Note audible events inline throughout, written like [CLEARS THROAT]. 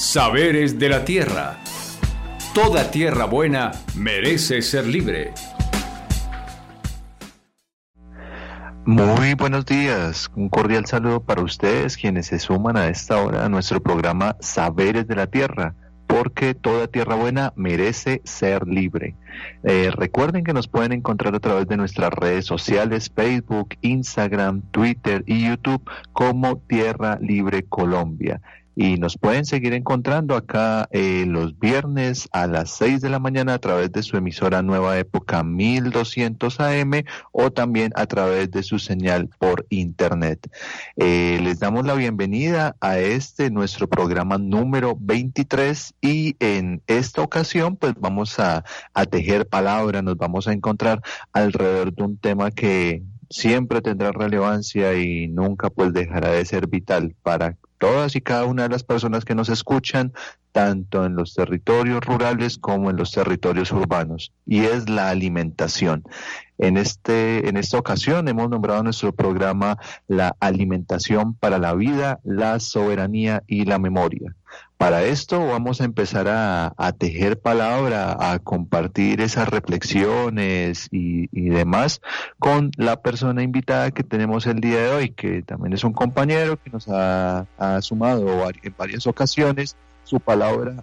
Saberes de la Tierra. Toda tierra buena merece ser libre. Muy buenos días, un cordial saludo para ustedes quienes se suman a esta hora a nuestro programa Saberes de la Tierra, porque toda tierra buena merece ser libre. Eh, recuerden que nos pueden encontrar a través de nuestras redes sociales, Facebook, Instagram, Twitter y YouTube como Tierra Libre Colombia y nos pueden seguir encontrando acá eh, los viernes a las 6 de la mañana a través de su emisora Nueva Época 1200 AM o también a través de su señal por internet. Eh, les damos la bienvenida a este nuestro programa número 23 y en esta ocasión pues vamos a, a tejer palabra, nos vamos a encontrar alrededor de un tema que siempre tendrá relevancia y nunca pues dejará de ser vital para todas y cada una de las personas que nos escuchan, tanto en los territorios rurales como en los territorios urbanos, y es la alimentación. En, este, en esta ocasión hemos nombrado nuestro programa La alimentación para la vida, la soberanía y la memoria. Para esto vamos a empezar a, tejer palabra, a compartir esas reflexiones y, demás con la persona invitada que tenemos el día de hoy, que también es un compañero que nos ha, ha sumado en varias ocasiones su palabra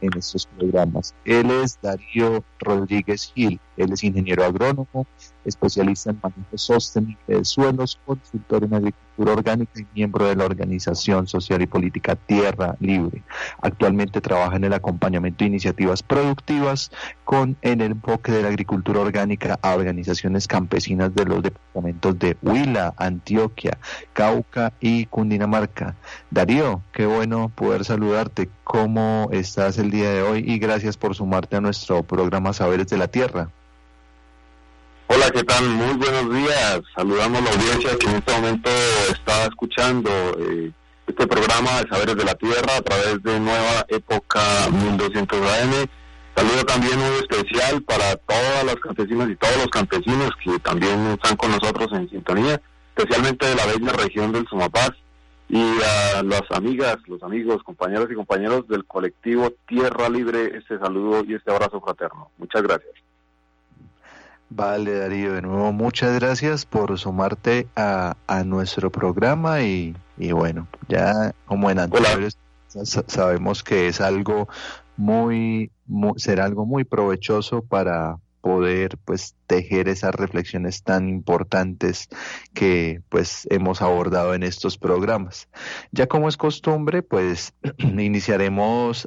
en, estos programas. Él es Darío Rodríguez Gil, él es ingeniero agrónomo, especialista en manejo sostenible de suelos, consultor en agricultura orgánica y miembro de la organización social y política Tierra Libre. Actualmente trabaja en el acompañamiento de iniciativas productivas con el enfoque de la agricultura orgánica a organizaciones campesinas de los departamentos de Huila, Antioquia, Cauca y Cundinamarca. Darío, qué bueno poder saludarte. ¿Cómo estás el día de hoy? Y gracias por sumarte a nuestro programa Saberes de la Tierra. ¿Qué tal? Muy buenos días. Saludamos a la audiencia que en este momento está escuchando eh, este programa de Saberes de la Tierra a través de Nueva Época 1200 AM. Saludo también muy especial para todas las campesinas y todos los campesinos que también están con nosotros en sintonía, especialmente de la bella región del Sumapaz y a las amigas, los amigos, compañeros y compañeros del colectivo Tierra Libre, este saludo y este abrazo fraterno. Muchas gracias. Vale, Darío, de nuevo muchas gracias por sumarte a, a nuestro programa y, y, bueno, ya como en anteriores sabemos que es algo muy, muy, será algo muy provechoso para poder pues tejer esas reflexiones tan importantes que pues hemos abordado en estos programas. Ya como es costumbre, pues [CLEARS THROAT] iniciaremos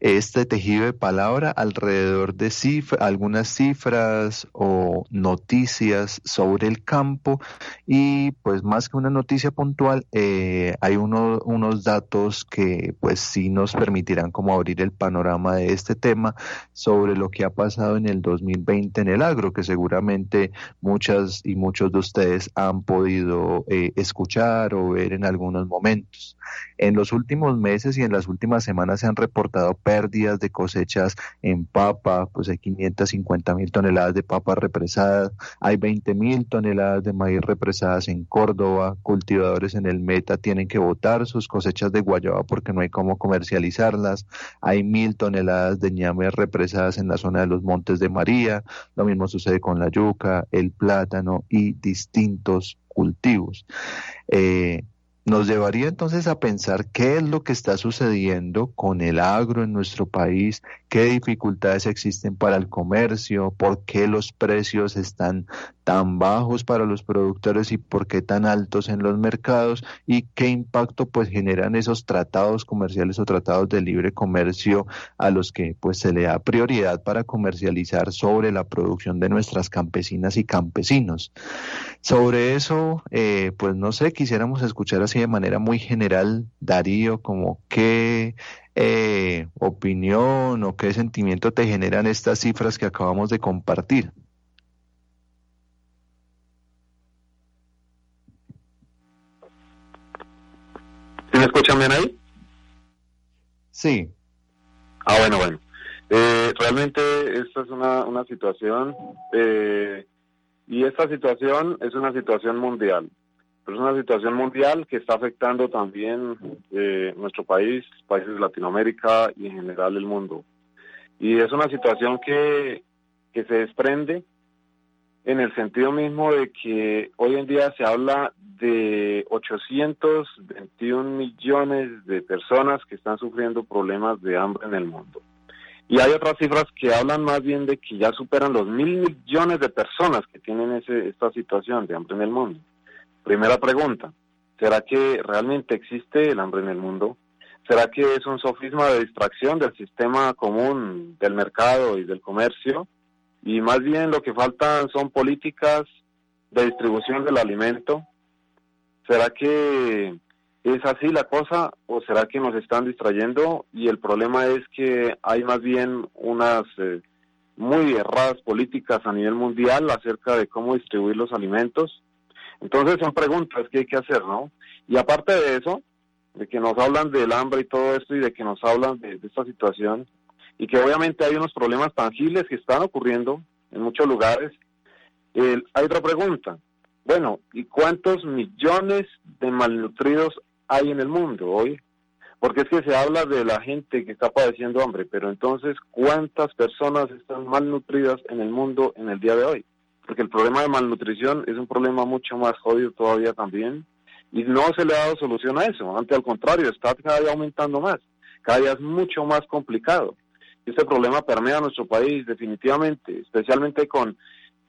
este tejido de palabra alrededor de algunas cifras o noticias sobre el campo y pues más que una noticia puntual eh, hay unos datos que pues sí nos permitirán como abrir el panorama de este tema sobre lo que ha pasado en el 2020 en el agro que seguramente muchas y muchos de ustedes han podido eh, escuchar o ver en algunos momentos. En los últimos meses y en las últimas semanas se han reportado pérdidas de cosechas en papa, pues hay 550 mil toneladas de papa represadas, hay 20 mil toneladas de maíz represadas en Córdoba, cultivadores en el Meta tienen que botar sus cosechas de guayaba porque no hay cómo comercializarlas, hay mil toneladas de ñame represadas en la zona de los Montes de María, lo mismo sucede con la yuca, el plátano y distintos cultivos. Eh, nos llevaría entonces a pensar qué es lo que está sucediendo con el agro en nuestro país, qué dificultades existen para el comercio, por qué los precios están tan bajos para los productores y por qué tan altos en los mercados y qué impacto pues generan esos tratados comerciales o tratados de libre comercio a los que pues se le da prioridad para comercializar sobre la producción de nuestras campesinas y campesinos. Sobre eso, eh, pues no sé, quisiéramos escuchar así de manera muy general, Darío, como qué eh, opinión o qué sentimiento te generan estas cifras que acabamos de compartir. ¿Sí me escuchan bien ahí? Sí. Ah, bueno, bueno. Eh, realmente esta es una, una situación, eh, y esta situación es una situación mundial. Es una situación mundial que está afectando también eh, nuestro país, países de Latinoamérica y en general el mundo. Y es una situación que, que se desprende en el sentido mismo de que hoy en día se habla de 821 millones de personas que están sufriendo problemas de hambre en el mundo. Y hay otras cifras que hablan más bien de que ya superan los mil millones de personas que tienen ese, esta situación de hambre en el mundo. Primera pregunta, ¿será que realmente existe el hambre en el mundo? ¿Será que es un sofisma de distracción del sistema común del mercado y del comercio? Y más bien lo que faltan son políticas de distribución del alimento. ¿Será que ¿Es así la cosa o será que nos están distrayendo? Y el problema es que hay más bien unas eh, muy erradas políticas a nivel mundial acerca de cómo distribuir los alimentos. Entonces son preguntas que hay que hacer, ¿no? Y aparte de eso, de que nos hablan del hambre y todo esto y de que nos hablan de, esta situación y que obviamente hay unos problemas tangibles que están ocurriendo en muchos lugares, hay otra pregunta. Bueno, ¿y cuántos millones de malnutridos hay en el mundo hoy, porque es que se habla de la gente que está padeciendo hambre, pero entonces, ¿cuántas personas están malnutridas en el mundo en el día de hoy? Porque el problema de malnutrición es un problema mucho más jodido todavía también, y no se le ha dado solución a eso, ante al contrario, está cada día aumentando más, cada día es mucho más complicado. Este problema permea nuestro país definitivamente, especialmente con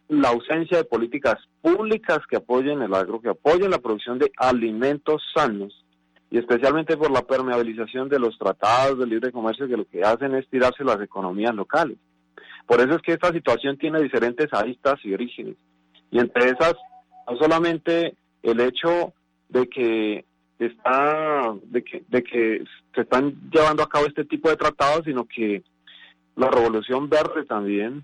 la ausencia de políticas públicas que apoyen el agro, que apoyen la producción de alimentos sanos y especialmente por la permeabilización de los tratados de libre comercio que lo que hacen es tirarse las economías locales. Por eso es que esta situación tiene diferentes aristas y orígenes. Y entre esas, no solamente el hecho de que está de que, de que se están llevando a cabo este tipo de tratados, sino que la revolución verde también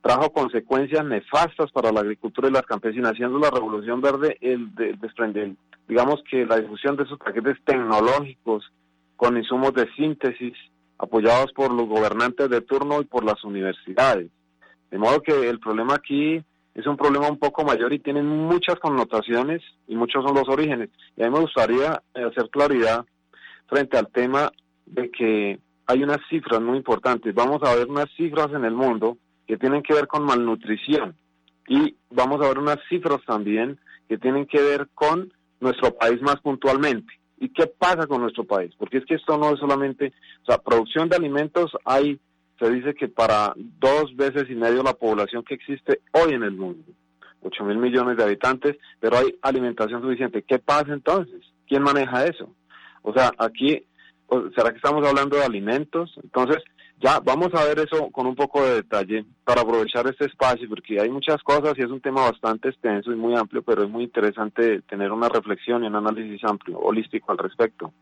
trajo consecuencias nefastas para la agricultura y las campesinas, haciendo la revolución verde el, de, desprender digamos que la difusión de esos paquetes tecnológicos con insumos de síntesis apoyados por los gobernantes de turno y por las universidades. De modo que el problema aquí es un problema un poco mayor y tiene muchas connotaciones y muchos son los orígenes. Y a mí me gustaría hacer claridad frente al tema de que hay unas cifras muy importantes. Vamos a ver unas cifras en el mundo que tienen que ver con malnutrición y vamos a ver unas cifras también que tienen que ver con nuestro país más puntualmente. ¿Y qué pasa con nuestro país? Porque es que esto no es solamente, o sea, producción de alimentos hay, se dice que para dos veces y medio la población que existe hoy en el mundo, 8 mil millones de habitantes, pero hay alimentación suficiente. ¿Qué pasa entonces? ¿Quién maneja eso? O sea, aquí, ¿será que estamos hablando de alimentos? Entonces, ya vamos a ver eso con un poco de detalle para aprovechar este espacio, porque hay muchas cosas y es un tema bastante extenso y muy amplio, pero es muy interesante tener una reflexión y un análisis amplio, holístico al respecto.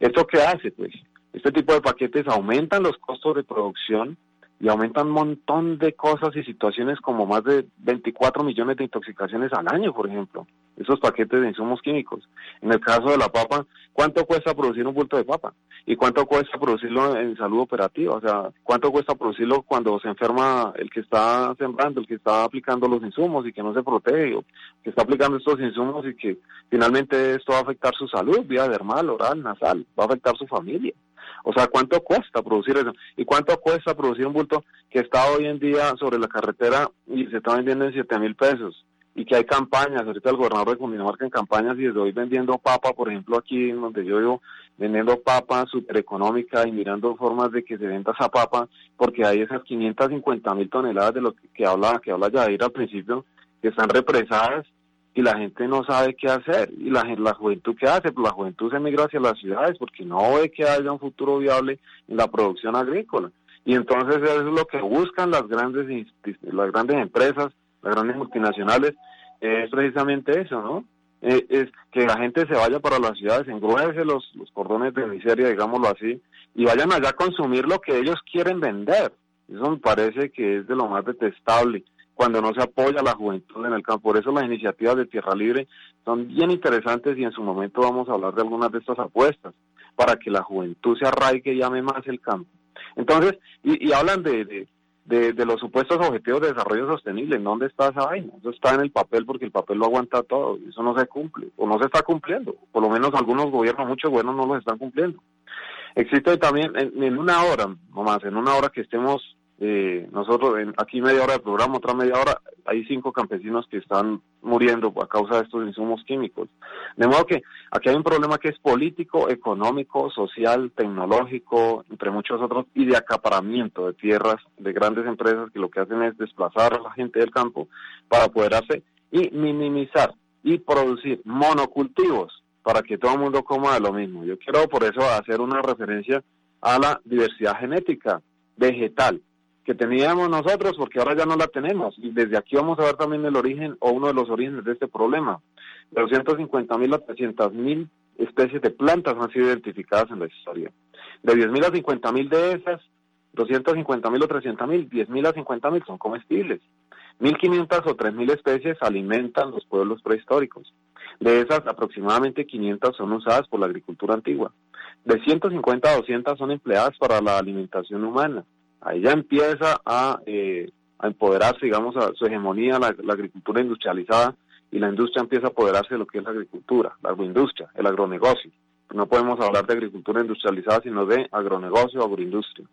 ¿Esto qué hace? Pues este tipo de paquetes aumentan los costos de producción y aumentan un montón de cosas y situaciones como más de 24 millones de intoxicaciones al año, por ejemplo, esos paquetes de insumos químicos. En el caso de la papa, ¿cuánto cuesta producir un bulto de papa? ¿Y cuánto cuesta producirlo en salud operativa? O sea, ¿cuánto cuesta producirlo cuando se enferma el que está sembrando, el que está aplicando los insumos y que no se protege, o que está aplicando estos insumos y que finalmente esto va a afectar su salud, vía dermal, oral, nasal, va a afectar su familia? O sea, ¿cuánto cuesta producir eso? ¿Y cuánto cuesta producir un bulto que está hoy en día sobre la carretera y se está vendiendo en 7 mil pesos? Y que hay campañas, ahorita el gobernador de Cundinamarca en campañas y desde hoy vendiendo papa, por ejemplo, aquí donde yo vivo, vendiendo papa súper económica y mirando formas de que se venda esa papa, porque hay esas 550 mil toneladas de lo que, que habla que habla Yair al principio, que están represadas y la gente no sabe qué hacer. ¿Y la, la juventud qué hace? Pues la juventud se emigra hacia las ciudades porque no ve que haya un futuro viable en la producción agrícola. Y entonces eso es lo que buscan las grandes, las grandes empresas, las grandes multinacionales, es precisamente eso, ¿no? Eh, es que la gente se vaya para las ciudades, engruece los, los cordones de miseria, digámoslo así, y vayan allá a consumir lo que ellos quieren vender. Eso me parece que es de lo más detestable cuando no se apoya a la juventud en el campo. Por eso las iniciativas de Tierra Libre son bien interesantes y en su momento vamos a hablar de algunas de estas apuestas para que la juventud se arraigue y ame más el campo. Entonces, y, hablan de, de, los supuestos objetivos de desarrollo sostenible. ¿Dónde está esa vaina? Eso está en el papel porque el papel lo aguanta todo y eso no se cumple o no se está cumpliendo. Por lo menos algunos gobiernos, muchos gobiernos no los están cumpliendo. Existe también en, una hora, nomás, en una hora que estemos eh, nosotros, en, aquí media hora de programa, otra media hora, hay cinco campesinos que están muriendo a causa de estos insumos químicos. De modo que aquí hay un problema que es político, económico, social, tecnológico, entre muchos otros, y de acaparamiento de tierras de grandes empresas que lo que hacen es desplazar a la gente del campo para apoderarse y minimizar y producir monocultivos para que todo el mundo coma de lo mismo. Yo quiero por eso hacer una referencia a la diversidad genética vegetal que teníamos nosotros, porque ahora ya no la tenemos. Y desde aquí vamos a ver también el origen o uno de los orígenes de este problema. De 250 mil a 300 mil especies de plantas han sido identificadas en la historia. De 10 mil a 50 mil de esas, 250 mil o 300 mil, 10 mil a 50 mil son comestibles. 1.500 o 3.000 especies alimentan los pueblos prehistóricos. De esas, aproximadamente 500 son usadas por la agricultura antigua. De 150 a 200 son empleadas para la alimentación humana ahí ya empieza a, eh, a empoderarse, digamos, a su hegemonía la, agricultura industrializada y la industria empieza a apoderarse de lo que es la agricultura, la agroindustria, el agronegocio. No podemos hablar de agricultura industrializada, sino de agronegocio, agroindustria.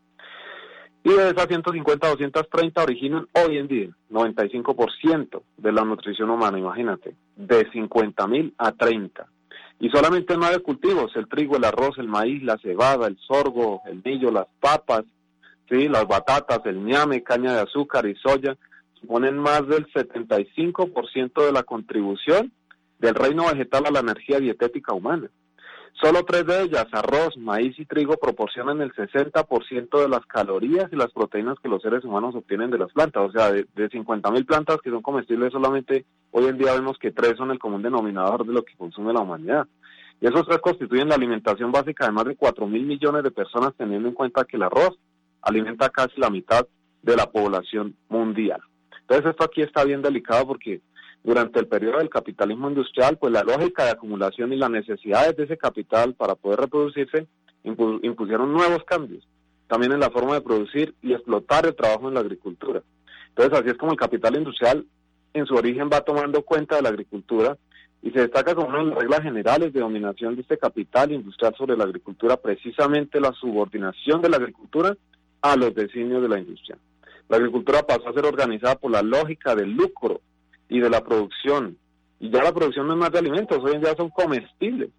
Y de esas 150 a 230 originan hoy en día 95% de la nutrición humana, imagínate, de 50.000 a 30. Y solamente nueve cultivos, el trigo, el arroz, el maíz, la cebada, el sorgo, el millo, las papas, ¿sí? las batatas, el ñame, caña de azúcar y soya, suponen más del 75% de la contribución del reino vegetal a la energía dietética humana. Solo tres de ellas, arroz, maíz y trigo, proporcionan el 60% de las calorías y las proteínas que los seres humanos obtienen de las plantas. O sea, de, de 50.000 plantas que son comestibles, solamente hoy en día vemos que tres son el común denominador de lo que consume la humanidad. Y esos tres constituyen la alimentación básica de más de 4.000 millones de personas, teniendo en cuenta que el arroz alimenta casi la mitad de la población mundial. Entonces esto aquí está bien delicado porque durante el periodo del capitalismo industrial, pues la lógica de acumulación y las necesidades de ese capital para poder reproducirse impusieron nuevos cambios, también en la forma de producir y explotar el trabajo en la agricultura. Entonces así es como el capital industrial en su origen va tomando cuenta de la agricultura y se destaca como una de las reglas generales de dominación de este capital industrial sobre la agricultura precisamente la subordinación de la agricultura a los designios de la industria. La agricultura pasó a ser organizada por la lógica del lucro y de la producción. Y ya la producción no es más de alimentos, hoy en día son comestibles,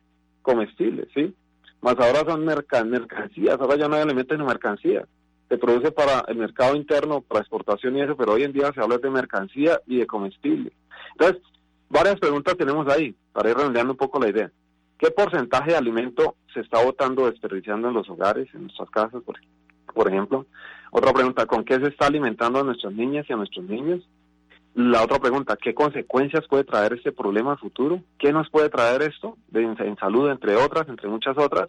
comestibles, ¿sí? Más ahora son mercancías, ahora ya no hay alimentos ni mercancías. Se produce para el mercado interno, para exportación y eso, pero hoy en día se habla de mercancía y de comestible. Entonces, varias preguntas tenemos ahí, para ir redondeando un poco la idea. ¿Qué porcentaje de alimento se está botando, desperdiciando en los hogares, en nuestras casas, por ejemplo? Por ejemplo. Otra pregunta, ¿con qué se está alimentando a nuestras niñas y a nuestros niños? La otra pregunta, ¿qué consecuencias puede traer este problema a futuro? ¿Qué nos puede traer esto en, salud, entre otras, entre muchas otras?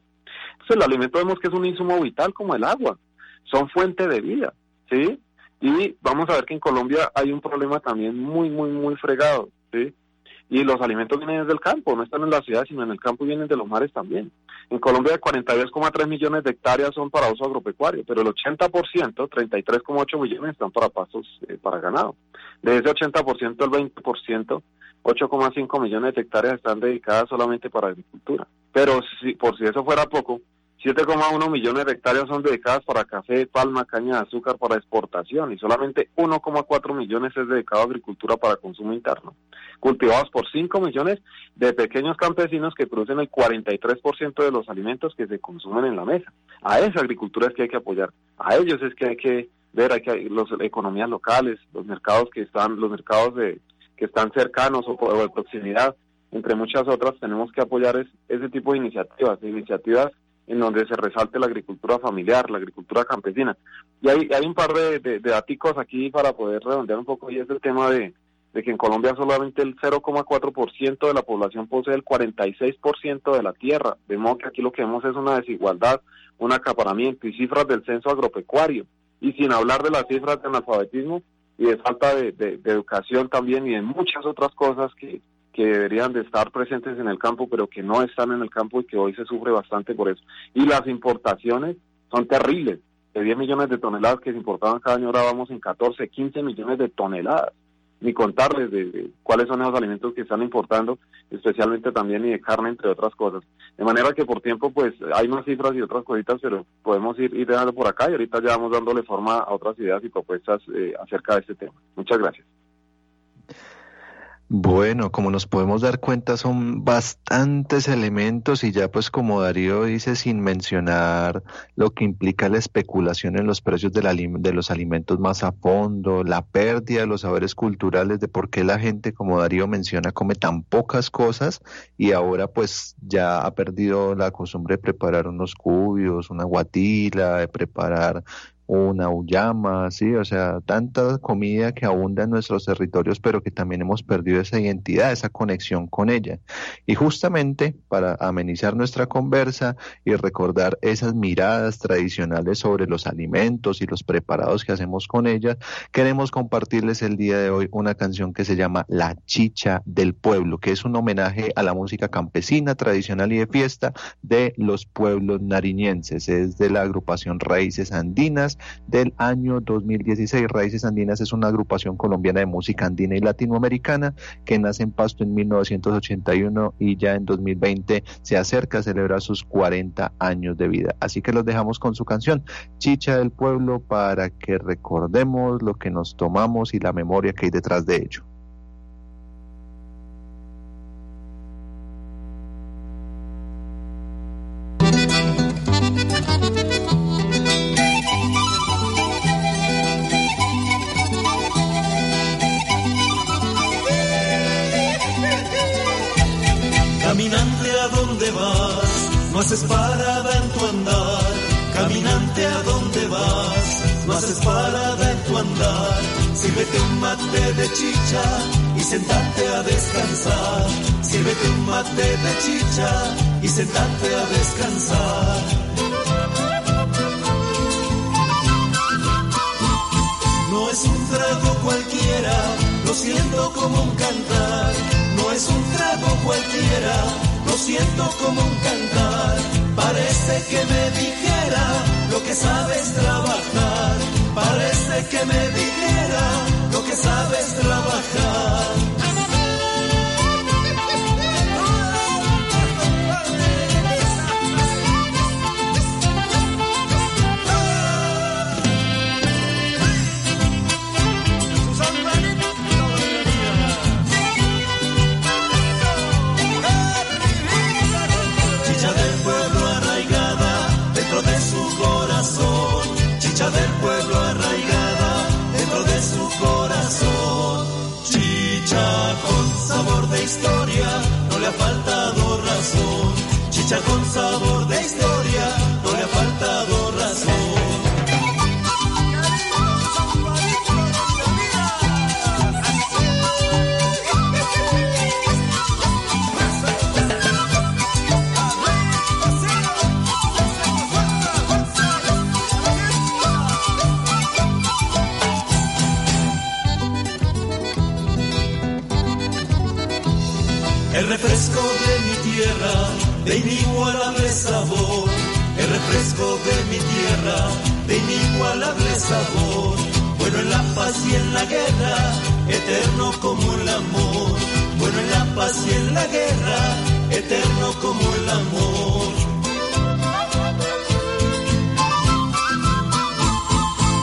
Entonces, el alimento vemos que es un insumo vital como el agua. Son fuente de vida, ¿sí? Y vamos a ver que en Colombia hay un problema también muy, muy, muy fregado, ¿sí? Y los alimentos vienen desde el campo, no están en la ciudad, sino en el campo y vienen de los mares también. En Colombia 42,3 millones de hectáreas son para uso agropecuario, pero el 80%, 33,8 millones están para pastos eh, para ganado. De ese 80%, el 20%, 8,5 millones de hectáreas están dedicadas solamente para agricultura. Pero si, por si eso fuera poco, 7,1 millones de hectáreas son dedicadas para café, palma, caña de azúcar para exportación y solamente 1,4 millones es dedicado a agricultura para consumo interno, cultivados por 5 millones de pequeños campesinos que producen el 43% de los alimentos que se consumen en la mesa. A esa agricultura es que hay que apoyar, a ellos es que hay que ver, hay que las economías locales, los mercados que están, los mercados de que están cercanos o, de proximidad, entre muchas otras, tenemos que apoyar ese tipo de iniciativas, iniciativas en donde se resalte la agricultura familiar, la agricultura campesina. Y hay, hay un par de, de, datos aquí para poder redondear un poco, y es el tema de, de que en Colombia solamente el 0,4% de la población posee el 46% de la tierra, de modo que aquí lo que vemos es una desigualdad, un acaparamiento y cifras del censo agropecuario, y sin hablar de las cifras de analfabetismo y de falta de, de educación también y de muchas otras cosas que, que deberían de estar presentes en el campo, pero que no están en el campo y que hoy se sufre bastante por eso. Y las importaciones son terribles. de 10 millones de toneladas que se importaban cada año, ahora vamos en 14, 15 millones de toneladas. Ni contarles de, cuáles son esos alimentos que están importando, especialmente también y de carne, entre otras cosas. De manera que por tiempo, pues hay más cifras y otras cositas, pero podemos ir, ir dejando por acá y ahorita ya vamos dándole forma a otras ideas y propuestas eh, acerca de este tema. Muchas gracias. Bueno, como nos podemos dar cuenta, son bastantes elementos y ya pues como Darío dice, sin mencionar lo que implica la especulación en los precios de, los alimentos más a fondo, la pérdida de los saberes culturales de por qué la gente, como Darío menciona, come tan pocas cosas y ahora pues ya ha perdido la costumbre de preparar unos cubios, una guatila, de preparar una uyama, sí, o sea, tanta comida que abunda en nuestros territorios, pero que también hemos perdido esa identidad, esa conexión con ella. Y justamente para amenizar nuestra conversa y recordar esas miradas tradicionales sobre los alimentos y los preparados que hacemos con ella, queremos compartirles el día de hoy una canción que se llama La Chicha del Pueblo, que es un homenaje a la música campesina, tradicional y de fiesta de los pueblos nariñenses. Es de la agrupación Raíces Andinas del año 2016. Raíces Andinas es una agrupación colombiana de música andina y latinoamericana que nace en Pasto en 1981 y ya en 2020 se acerca a celebrar sus 40 años de vida. Así que los dejamos con su canción Chicha del Pueblo para que recordemos lo que nos tomamos y la memoria que hay detrás de ello. Parece que me dijera lo que sabes trabajar. Parece que me dijera lo que sabes trabajar. No le ha faltado razón. Chicha con sabor de historia, no le ha faltado razón. Refresco de mi tierra, de inigualable sabor. El refresco de mi tierra, de inigualable sabor. Bueno en la paz y en la guerra, eterno como el amor. Bueno en la paz y en la guerra, eterno como el amor.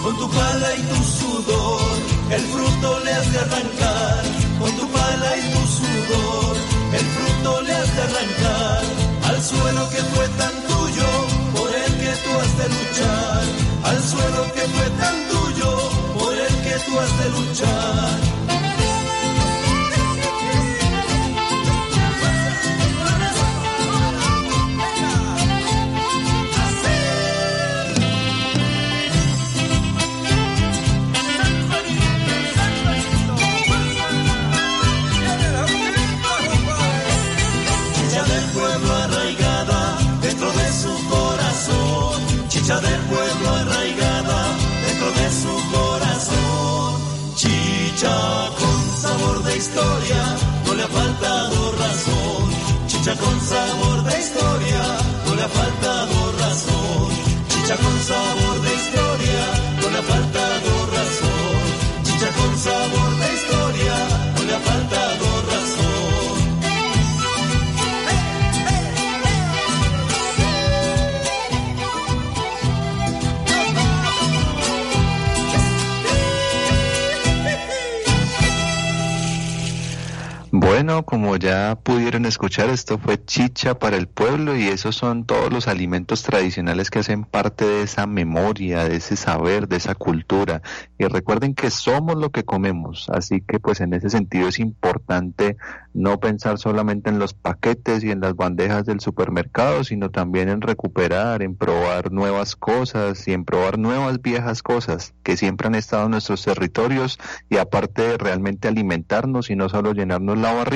Con tu pala y tu sudor, el fruto le has de arrancar. Con tu pala y tu sudor arrancar al suelo que fue tan tuyo, por el que tú has de luchar, al suelo del pueblo arraigada dentro de su corazón. Chicha con sabor de historia, no le ha faltado razón. Chicha con sabor de historia, no le ha faltado razón. Chicha con sabor Bueno, como ya pudieron escuchar, esto fue chicha para el pueblo y esos son todos los alimentos tradicionales que hacen parte de esa memoria, de ese saber, de esa cultura. Y recuerden que somos lo que comemos, así que pues en ese sentido es importante no pensar solamente en los paquetes y en las bandejas del supermercado, sino también en recuperar, en probar nuevas cosas y en probar nuevas viejas cosas que siempre han estado en nuestros territorios y aparte de realmente alimentarnos y no solo llenarnos la barriga,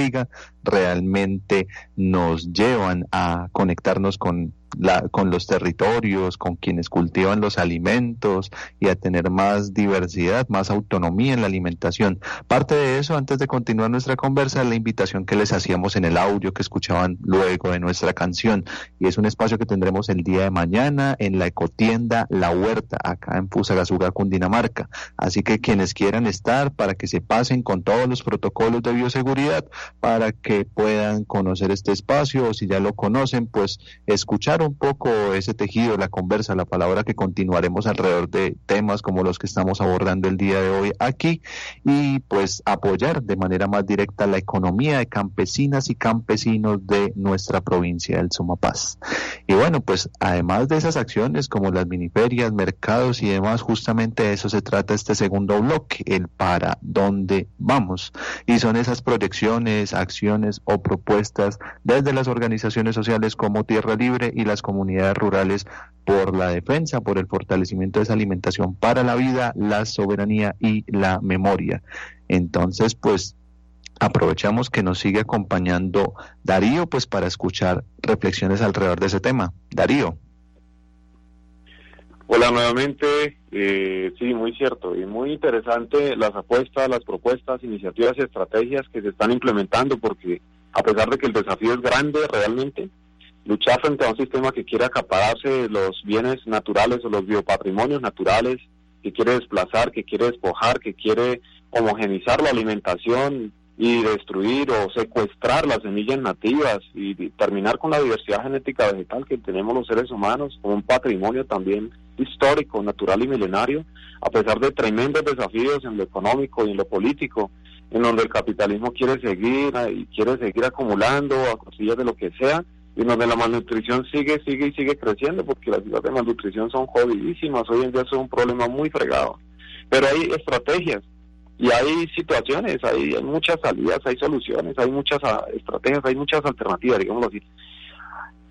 realmente nos llevan a conectarnos con la, con los territorios, con quienes cultivan los alimentos y a tener más diversidad, más autonomía en la alimentación. Parte de eso, antes de continuar nuestra conversa, la invitación que les hacíamos en el audio que escuchaban luego de nuestra canción. Y es un espacio que tendremos el día de mañana en la ecotienda La Huerta, acá en Fusagasugá, Cundinamarca. Así que quienes quieran estar, para que se pasen con todos los protocolos de bioseguridad, para que puedan conocer este espacio, o si ya lo conocen, pues escuchar un poco ese tejido, la conversa, la palabra que continuaremos alrededor de temas como los que estamos abordando el día de hoy aquí y pues apoyar de manera más directa la economía de campesinas y campesinos de nuestra provincia del Sumapaz. Y bueno, pues además de esas acciones como las miniferias, mercados y demás, justamente de eso se trata este segundo bloque, el para dónde vamos. Y son esas proyecciones, acciones o propuestas desde las organizaciones sociales como Tierra Libre y las comunidades rurales por la defensa, por el fortalecimiento de esa alimentación para la vida, la soberanía y la memoria. Entonces, pues aprovechamos que nos sigue acompañando Darío, pues para escuchar reflexiones alrededor de ese tema. Darío. Hola nuevamente, eh, sí, muy cierto y muy interesante las apuestas, las propuestas, iniciativas y estrategias que se están implementando porque a pesar de que el desafío es grande realmente, luchar frente a un sistema que quiere acapararse los bienes naturales o los biopatrimonios naturales, que quiere desplazar, que quiere despojar, que quiere homogenizar la alimentación y destruir o secuestrar las semillas nativas y terminar con la diversidad genética vegetal que tenemos los seres humanos como un patrimonio también histórico, natural y milenario, a pesar de tremendos desafíos en lo económico y en lo político, en donde el capitalismo quiere seguir y quiere seguir acumulando a cosillas de lo que sea, y donde la malnutrición sigue, sigue y sigue creciendo, porque las ciudades de malnutrición son jodidísimas, hoy en día son un problema muy fregado. Pero hay estrategias y hay situaciones, hay, hay muchas salidas, hay soluciones, hay muchas ah, estrategias, hay muchas alternativas, digámoslo así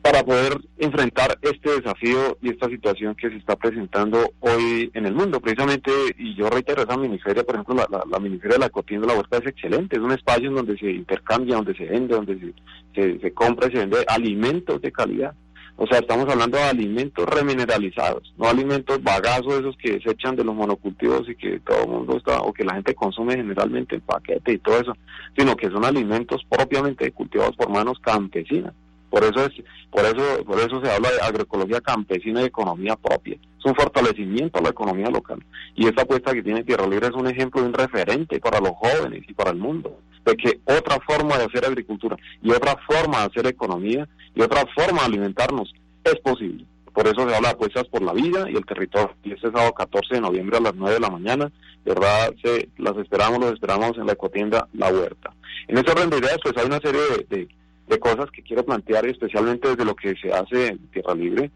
para poder enfrentar este desafío y esta situación que se está presentando hoy en el mundo. Precisamente, y yo reitero, esa miniferia, por ejemplo, la, la, miniferia de la cotienda de la huerta es excelente, es un espacio en donde se intercambia, donde se vende, donde se, se, compra y se vende alimentos de calidad. O sea, estamos hablando de alimentos remineralizados, no alimentos bagazos esos que se echan de los monocultivos y que todo el mundo está, o que la gente consume generalmente en paquete y todo eso, sino que son alimentos propiamente cultivados por manos campesinas. Por eso es, por eso, por eso se habla de agroecología campesina y economía propia. Es un fortalecimiento a la economía local. Y esta apuesta que tiene Tierra Libre es un ejemplo de un referente para los jóvenes y para el mundo, de que otra forma de hacer agricultura y otra forma de hacer economía y otra forma de alimentarnos es posible. Por eso se habla de apuestas por la vida y el territorio. Y este sábado 14 de noviembre a las 9 de la mañana, verdad, se, las esperamos, los esperamos en la ecotienda La Huerta. En ese orden de ideas, pues hay una serie de de cosas que quiero plantear, especialmente desde lo que se hace en Tierra Libre,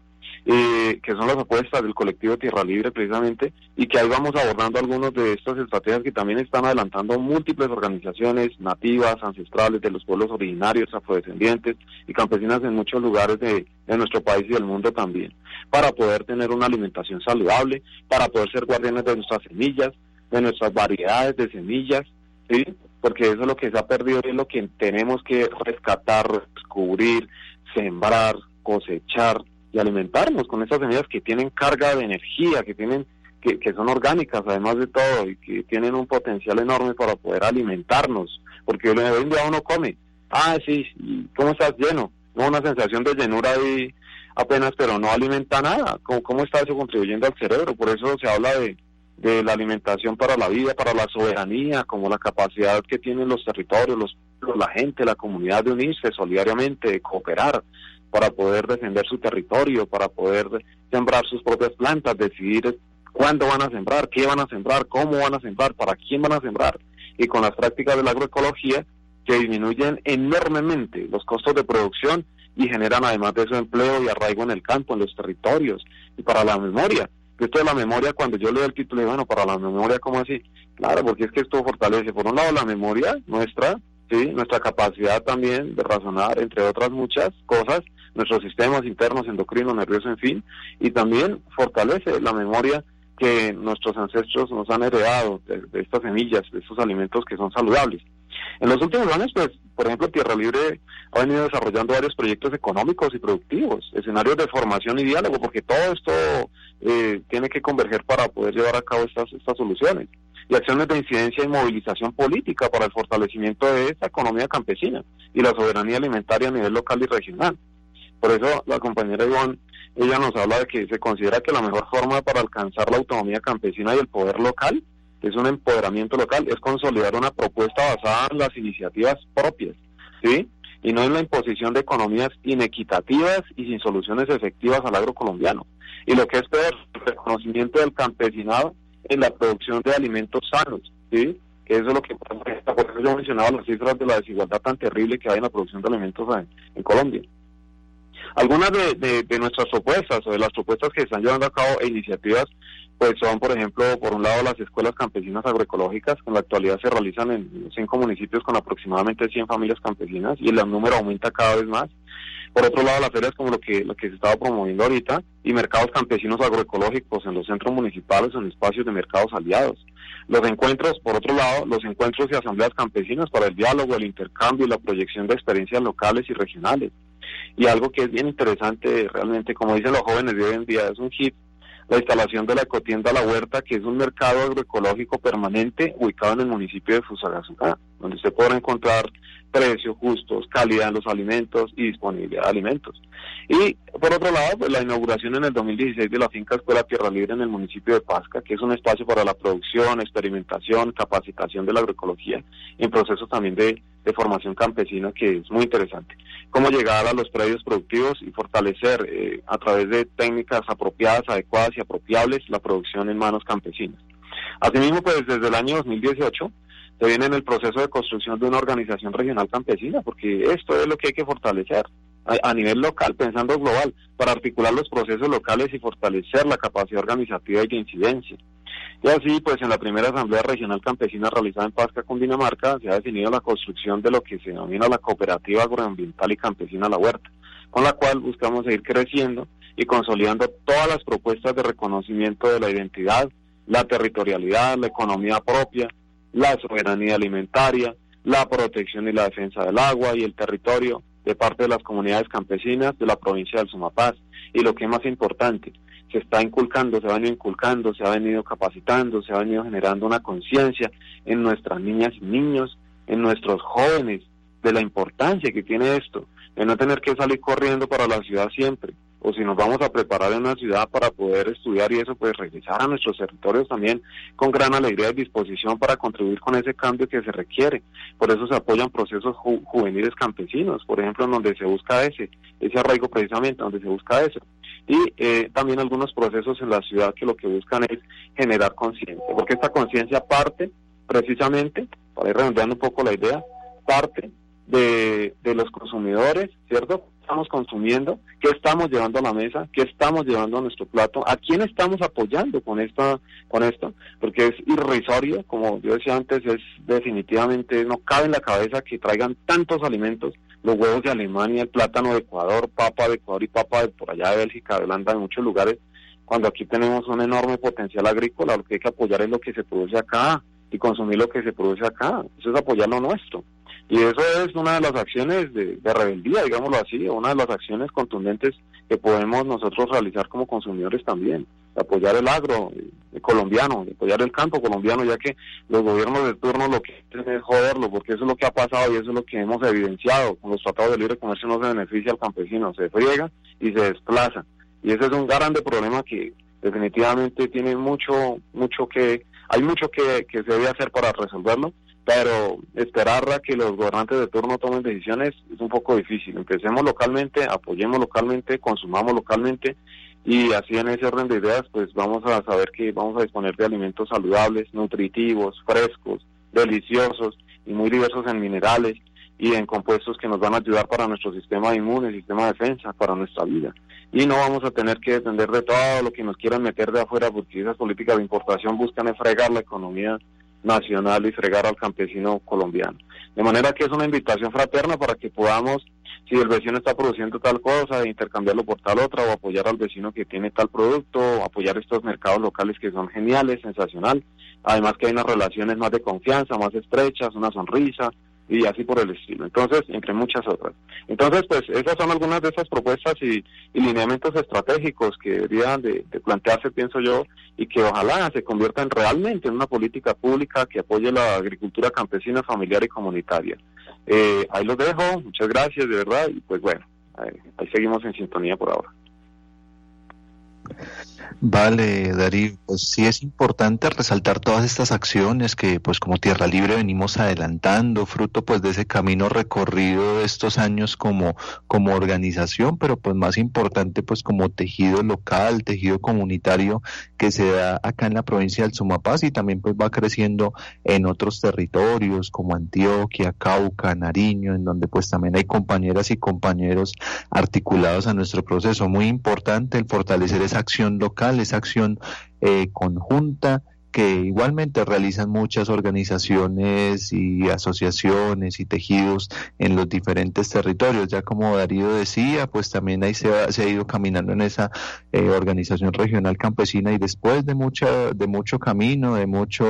eh, que son las apuestas del colectivo Tierra Libre precisamente, y que ahí vamos abordando algunas de estas estrategias que también están adelantando múltiples organizaciones nativas, ancestrales, de los pueblos originarios, afrodescendientes y campesinas en muchos lugares de, de nuestro país y del mundo también, para poder tener una alimentación saludable, para poder ser guardianes de nuestras semillas, de nuestras variedades de semillas, ¿sí? Porque eso es lo que se ha perdido y es lo que tenemos que rescatar, descubrir, sembrar, cosechar y alimentarnos con esas semillas que tienen carga de energía, que tienen que, que son orgánicas además de todo y que tienen un potencial enorme para poder alimentarnos, porque hoy en día uno come, ah sí, ¿cómo estás lleno? No, una sensación de llenura ahí apenas, pero no alimenta nada. ¿Cómo, ¿Cómo está eso contribuyendo al cerebro? Por eso se habla de, de la alimentación para la vida, para la soberanía, como la capacidad que tienen los territorios, los, la gente, la comunidad de unirse solidariamente, de cooperar para poder defender su territorio, para poder sembrar sus propias plantas, decidir cuándo van a sembrar, qué van a sembrar, cómo van a sembrar, para quién van a sembrar. Y con las prácticas de la agroecología que disminuyen enormemente los costos de producción y generan además de eso empleo y arraigo en el campo, en los territorios y para la memoria. Esto de la memoria, cuando yo leo el título, digo, bueno, para la memoria, ¿cómo así? Claro, porque es que esto fortalece, por un lado, la memoria nuestra, ¿sí? nuestra capacidad también de razonar, entre otras muchas cosas, nuestros sistemas internos, endocrinos, nerviosos, en fin, y también fortalece la memoria que nuestros ancestros nos han heredado de, estas semillas, de estos alimentos que son saludables. En los últimos años, pues, por ejemplo, Tierra Libre ha venido desarrollando varios proyectos económicos y productivos, escenarios de formación y diálogo, porque todo esto eh, tiene que converger para poder llevar a cabo estas, soluciones. Y acciones de incidencia y movilización política para el fortalecimiento de esta economía campesina y la soberanía alimentaria a nivel local y regional. Por eso la compañera Ivonne, ella nos habla de que se considera que la mejor forma para alcanzar la autonomía campesina y el poder local, es un empoderamiento local, es consolidar una propuesta basada en las iniciativas propias, ¿sí? Y no en la imposición de economías inequitativas y sin soluciones efectivas al agro colombiano. Y lo que es el reconocimiento del campesinado en la producción de alimentos sanos, ¿sí? Que eso es lo que por eso yo mencionaba las cifras de la desigualdad tan terrible que hay en la producción de alimentos en Colombia. Algunas de, nuestras propuestas o de las propuestas que se están llevando a cabo e iniciativas, pues son, por ejemplo, por un lado las escuelas campesinas agroecológicas, que en la actualidad se realizan en cinco municipios con aproximadamente 100 familias campesinas y el número aumenta cada vez más. Por otro lado, las ferias como lo que, lo que se estaba promoviendo ahorita y mercados campesinos agroecológicos en los centros municipales en espacios de mercados aliados. Los encuentros, por otro lado, los encuentros y asambleas campesinas para el diálogo, el intercambio y la proyección de experiencias locales y regionales. Y algo que es bien interesante, realmente, como dicen los jóvenes de hoy en día, es un hit, la instalación de la ecotienda La Huerta, que es un mercado agroecológico permanente ubicado en el municipio de Fusagasugá, donde se podrá encontrar precios justos, calidad en los alimentos y disponibilidad de alimentos. Y por otro lado, pues la inauguración en el 2016 de la finca Escuela Tierra Libre en el municipio de Pasca, que es un espacio para la producción, experimentación, capacitación de la agroecología, en procesos también de, formación campesina, que es muy interesante. Cómo llegar a los predios productivos y fortalecer eh, a través de técnicas apropiadas, adecuadas y apropiables la producción en manos campesinas. Asimismo, pues desde el año 2018 se viene en el proceso de construcción de una organización regional campesina, porque esto es lo que hay que fortalecer a, nivel local, pensando global, para articular los procesos locales y fortalecer la capacidad organizativa y de incidencia. Y así, pues en la primera Asamblea Regional Campesina realizada en Pasca, Cundinamarca, se ha definido la construcción de lo que se denomina la Cooperativa Agroambiental y Campesina La Huerta, con la cual buscamos seguir creciendo y consolidando todas las propuestas de reconocimiento de la identidad, la territorialidad, la economía propia, la soberanía alimentaria, la protección y la defensa del agua y el territorio de parte de las comunidades campesinas de la provincia del Sumapaz. Y lo que es más importante, se está inculcando, se ha venido inculcando, se ha venido capacitando, se ha venido generando una conciencia en nuestras niñas y niños, en nuestros jóvenes, de la importancia que tiene esto, de no tener que salir corriendo para la ciudad siempre, o si nos vamos a preparar en una ciudad para poder estudiar y eso, pues regresar a nuestros territorios también con gran alegría y disposición para contribuir con ese cambio que se requiere. Por eso se apoyan procesos juveniles campesinos, por ejemplo, en donde se busca ese, ese arraigo precisamente, donde se busca eso. Y eh, también algunos procesos en la ciudad que lo que buscan es generar conciencia, porque esta conciencia parte precisamente, para ir redondeando un poco la idea, parte de, de los consumidores, ¿cierto? Estamos consumiendo, qué estamos llevando a la mesa, qué estamos llevando a nuestro plato, a quién estamos apoyando con esta, con esto, porque es irrisorio, como yo decía antes, es definitivamente, no cabe en la cabeza que traigan tantos alimentos, los huevos de Alemania, el plátano de Ecuador, papa de Ecuador y papa de por allá de Bélgica, de Holanda, en muchos lugares, cuando aquí tenemos un enorme potencial agrícola, lo que hay que apoyar es lo que se produce acá y consumir lo que se produce acá, eso es apoyar lo nuestro. Y eso es una de las acciones de, rebeldía, digámoslo así, una de las acciones contundentes que podemos nosotros realizar como consumidores también, apoyar el agro eh, colombiano, apoyar el campo colombiano, ya que los gobiernos de turno lo que hacen es joderlo, porque eso es lo que ha pasado y eso es lo que hemos evidenciado. Con los tratados de libre comercio no se beneficia al campesino, se friega y se desplaza. Y ese es un grande problema que definitivamente tiene mucho, mucho que, hay mucho que, que se debe hacer para resolverlo pero esperar a que los gobernantes de turno tomen decisiones es un poco difícil. Empecemos localmente, apoyemos localmente, consumamos localmente y así en ese orden de ideas pues vamos a saber que vamos a disponer de alimentos saludables, nutritivos, frescos, deliciosos y muy diversos en minerales y en compuestos que nos van a ayudar para nuestro sistema inmune, sistema de defensa, para nuestra vida. Y no vamos a tener que depender de todo lo que nos quieran meter de afuera, porque esas políticas de importación buscan fregar la economía nacional y fregar al campesino colombiano. De manera que es una invitación fraterna para que podamos, si el vecino está produciendo tal cosa, intercambiarlo por tal otra, o apoyar al vecino que tiene tal producto, apoyar estos mercados locales que son geniales, sensacional. Además que hay unas relaciones más de confianza, más estrechas, una sonrisa, y así por el estilo. Entonces, entre muchas otras. Entonces, pues esas son algunas de esas propuestas y, lineamientos estratégicos que deberían de, plantearse, pienso yo, y que ojalá se conviertan realmente en una política pública que apoye la agricultura campesina, familiar y comunitaria. Eh, ahí los dejo, muchas gracias, de verdad, y pues bueno, ahí seguimos en sintonía por ahora. Vale, Darío, pues sí es importante resaltar todas estas acciones que pues como Tierra Libre venimos adelantando, fruto pues de ese camino recorrido de estos años como, como organización, pero pues más importante pues como tejido local, tejido comunitario que se da acá en la provincia del Sumapaz y también pues va creciendo en otros territorios como Antioquia, Cauca, Nariño, en donde pues también hay compañeras y compañeros articulados a nuestro proceso. Muy importante el fortalecer esa acción local, esa acción eh, conjunta que igualmente realizan muchas organizaciones y asociaciones y tejidos en los diferentes territorios. Ya como Darío decía, pues también ahí se ha, se ha ido caminando en esa eh, organización regional campesina y después de mucha, de mucho camino, de mucho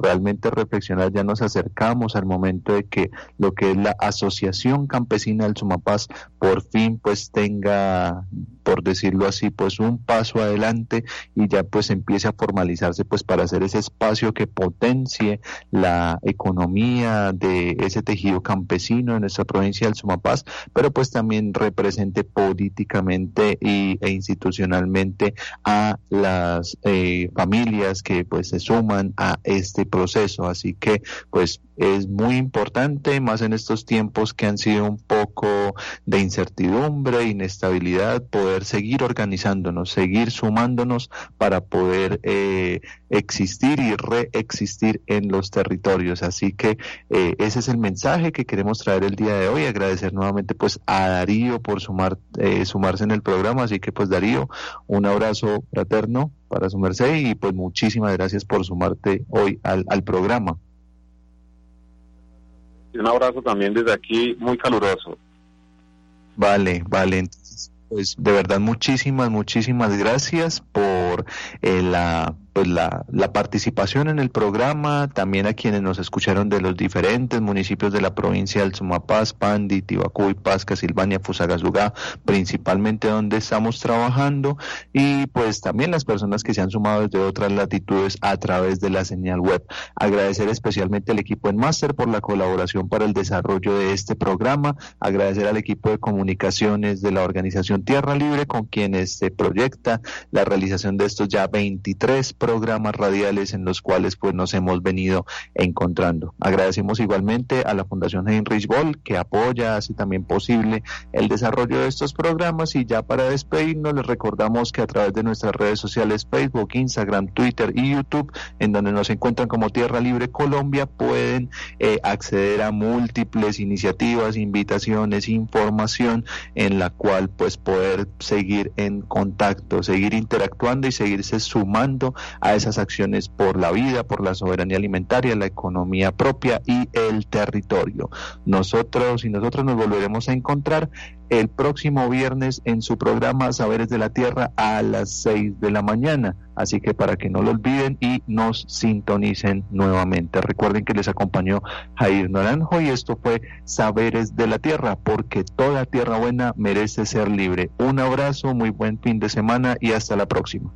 realmente reflexionar, ya nos acercamos al momento de que lo que es la Asociación Campesina del Sumapaz por fin pues tenga, por decirlo así, pues un paso adelante y ya pues empiece a formalizarse pues para hacer ese espacio que potencie la economía de ese tejido campesino en nuestra provincia del Sumapaz, pero pues también represente políticamente y, e institucionalmente a las eh, familias que pues se suman a este proceso. Así que pues es muy importante, más en estos tiempos que han sido un poco de incertidumbre, inestabilidad, poder seguir organizándonos, seguir sumándonos para poder eh, existir y reexistir en los territorios. Así que eh, ese es el mensaje que queremos traer el día de hoy. Agradecer nuevamente pues a Darío por sumar, eh, sumarse en el programa. Así que pues Darío, un abrazo fraterno para su merced y pues muchísimas gracias por sumarte hoy al, al programa. Un abrazo también desde aquí muy caluroso. Vale, vale. Pues de verdad muchísimas, muchísimas gracias por eh, la pues la, la, participación en el programa, también a quienes nos escucharon de los diferentes municipios de la provincia del Sumapaz, Pandi, Tibacuy, Pasca, Silvania, Fusagasugá, principalmente donde estamos trabajando, y pues también las personas que se han sumado desde otras latitudes a través de la señal web. Agradecer especialmente al equipo en Máster por la colaboración para el desarrollo de este programa, agradecer al equipo de comunicaciones de la organización Tierra Libre con quienes se proyecta la realización de estos ya 23 programas radiales en los cuales pues nos hemos venido encontrando. Agradecemos igualmente a la Fundación Heinrich Boll que apoya, hace también posible el desarrollo de estos programas y ya para despedirnos les recordamos que a través de nuestras redes sociales Facebook, Instagram, Twitter y YouTube, en donde nos encuentran como Tierra Libre Colombia, pueden eh, acceder a múltiples iniciativas, invitaciones, información en la cual pues poder seguir en contacto, seguir interactuando y seguirse sumando a esas acciones por la vida, por la soberanía alimentaria, la economía propia y el territorio. Nosotros y nosotros nos volveremos a encontrar el próximo viernes en su programa Saberes de la Tierra a las 6 de la mañana. Así que para que no lo olviden y nos sintonicen nuevamente. Recuerden que les acompañó Jair Naranjo y esto fue Saberes de la Tierra, porque toda tierra buena merece ser libre. Un abrazo, muy buen fin de semana y hasta la próxima.